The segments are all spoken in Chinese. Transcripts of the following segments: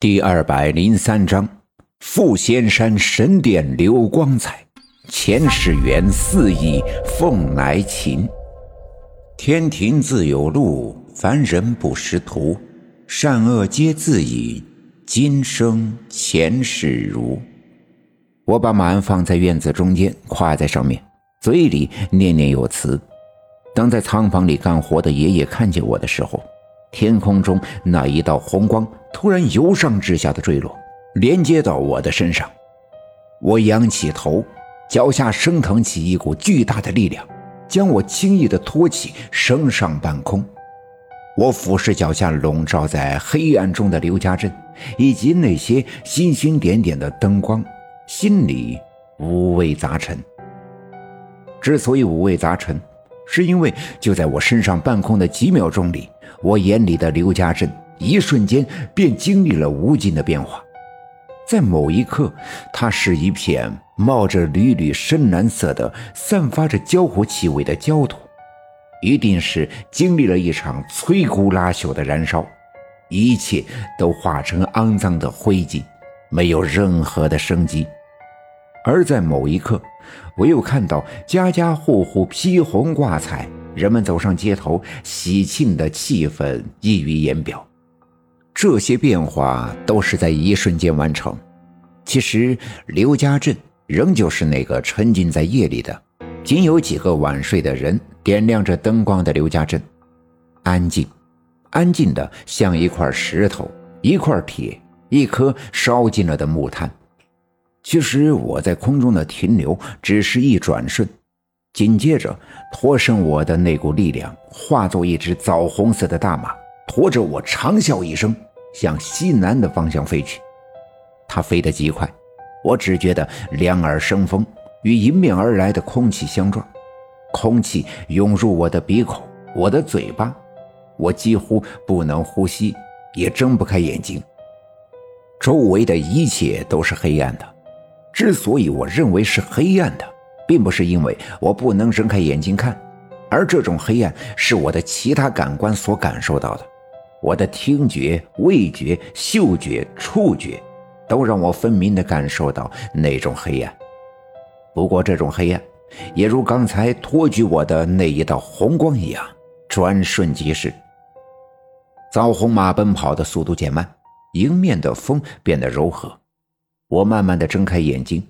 第二百零三章：富仙山神殿流光彩，前世缘四意凤来秦。天庭自有路，凡人不识途。善恶皆自隐，今生前世如。我把马鞍放在院子中间，跨在上面，嘴里念念有词。当在仓房里干活的爷爷看见我的时候，天空中那一道红光突然由上至下的坠落，连接到我的身上。我仰起头，脚下升腾起一股巨大的力量，将我轻易地托起，升上半空。我俯视脚下笼罩在黑暗中的刘家镇，以及那些星星点点的灯光，心里五味杂陈。之所以五味杂陈，是因为就在我身上半空的几秒钟里。我眼里的刘家镇，一瞬间便经历了无尽的变化。在某一刻，它是一片冒着缕缕深蓝色的、散发着焦糊气味的焦土，一定是经历了一场摧枯拉朽的燃烧，一切都化成肮脏的灰烬，没有任何的生机。而在某一刻，我又看到家家户户披红挂彩。人们走上街头，喜庆的气氛溢于言表。这些变化都是在一瞬间完成。其实，刘家镇仍旧是那个沉浸在夜里的、仅有几个晚睡的人点亮着灯光的刘家镇。安静，安静的像一块石头、一块铁、一颗烧尽了的木炭。其实，我在空中的停留只是一转瞬。紧接着，托生我的那股力量化作一只枣红色的大马，驮着我长啸一声，向西南的方向飞去。它飞得极快，我只觉得两耳生风，与迎面而来的空气相撞，空气涌入我的鼻孔、我的嘴巴，我几乎不能呼吸，也睁不开眼睛。周围的一切都是黑暗的。之所以我认为是黑暗的。并不是因为我不能睁开眼睛看，而这种黑暗是我的其他感官所感受到的。我的听觉、味觉、嗅觉、触觉，都让我分明地感受到那种黑暗。不过，这种黑暗也如刚才托举我的那一道红光一样，转瞬即逝。枣红马奔跑的速度减慢，迎面的风变得柔和。我慢慢的睁开眼睛。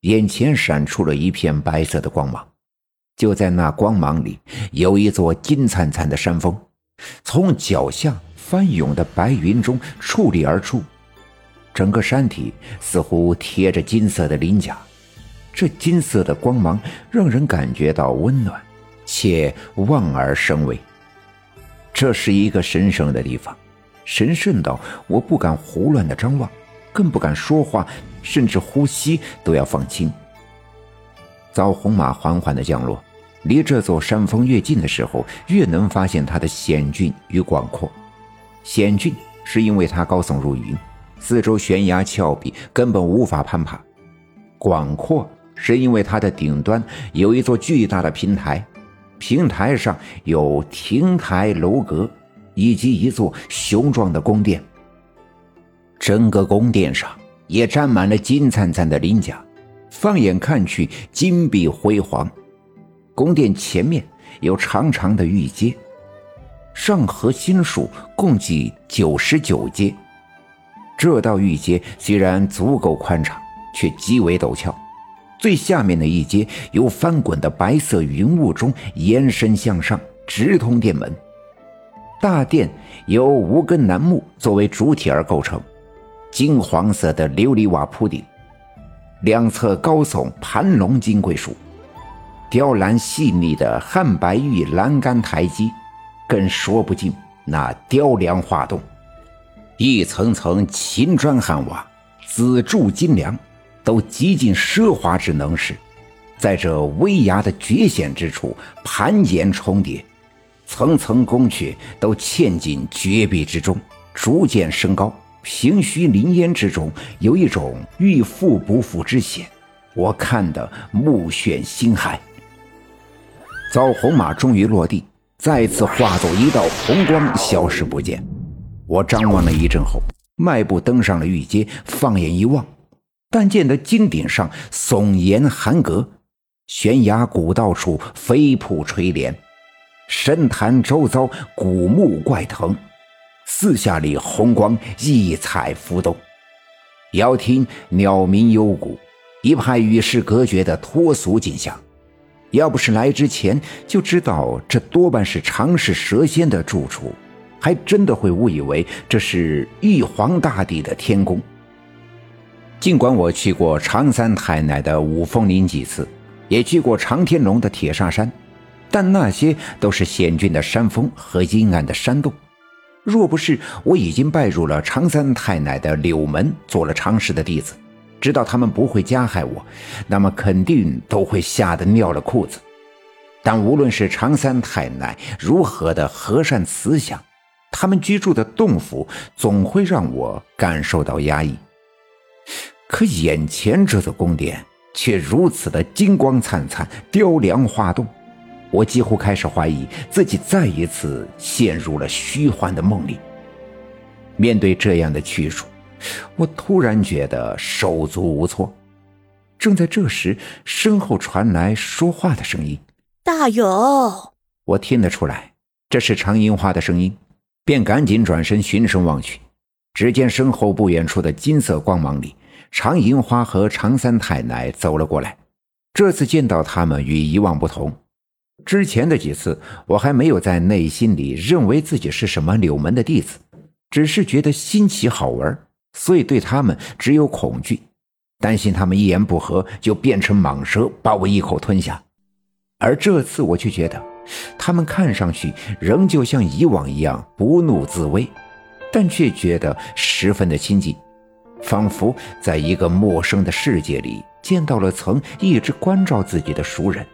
眼前闪出了一片白色的光芒，就在那光芒里，有一座金灿灿的山峰，从脚下翻涌的白云中矗立而出，整个山体似乎贴着金色的鳞甲，这金色的光芒让人感觉到温暖，且望而生畏。这是一个神圣的地方，神圣到我不敢胡乱的张望。更不敢说话，甚至呼吸都要放轻。枣红马缓缓的降落，离这座山峰越近的时候，越能发现它的险峻与广阔。险峻是因为它高耸入云，四周悬崖峭壁，根本无法攀爬；广阔是因为它的顶端有一座巨大的平台，平台上有亭台楼阁，以及一座雄壮的宫殿。整个宫殿上也沾满了金灿灿的鳞甲，放眼看去金碧辉煌。宫殿前面有长长的玉阶，上合心数共计九十九阶。这道玉阶虽然足够宽敞，却极为陡峭。最下面的一阶由翻滚的白色云雾中延伸向上，直通殿门。大殿由无根楠木作为主体而构成。金黄色的琉璃瓦铺顶，两侧高耸盘龙金桂树，雕栏细腻的汉白玉栏杆台基，更说不尽那雕梁画栋，一层层秦砖汉瓦，紫柱金梁，都极尽奢华之能事，在这危崖的绝险之处盘岩重叠，层层宫阙都嵌进绝壁之中，逐渐升高。平虚林烟之中，有一种欲复不复之险，我看得目眩心骇。枣红马终于落地，再次化作一道红光，消失不见。我张望了一阵后，迈步登上了玉阶，放眼一望，但见得金顶上耸岩寒阁，悬崖古道处飞瀑垂连，深潭周遭古木怪藤，四下里红光异彩浮动，遥听鸟鸣幽谷，一派与世隔绝的脱俗景象。要不是来之前就知道这多半是长世蛇仙的住处，还真的会误以为这是玉皇大帝的天宫。尽管我去过常三太奶的五峰林几次，也去过长天龙的铁煞山，但那些都是险峻的山峰和阴暗的山洞。若不是我已经拜入了常三太奶的柳门，做了常氏的弟子。知道他们不会加害我，那么肯定都会吓得尿了裤子。但无论是常三太奶如何的和善慈祥，他们居住的洞府总会让我感受到压抑。可眼前这座宫殿却如此的金光灿灿、雕梁画栋，我几乎开始怀疑自己再一次陷入了虚幻的梦里。面对这样的去处。我突然觉得手足无措。正在这时，身后传来说话的声音：“大勇！”我听得出来，这是常银花的声音，便赶紧转身循声望去。只见身后不远处的金色光芒里，常银花和常三太奶走了过来。这次见到他们与以往不同，之前的几次我还没有在内心里认为自己是什么柳门的弟子，只是觉得新奇好玩。所以对他们只有恐惧，担心他们一言不合就变成蟒蛇把我一口吞下。而这次我却觉得，他们看上去仍旧像以往一样不怒自威，但却觉得十分的亲近，仿佛在一个陌生的世界里见到了曾一直关照自己的熟人。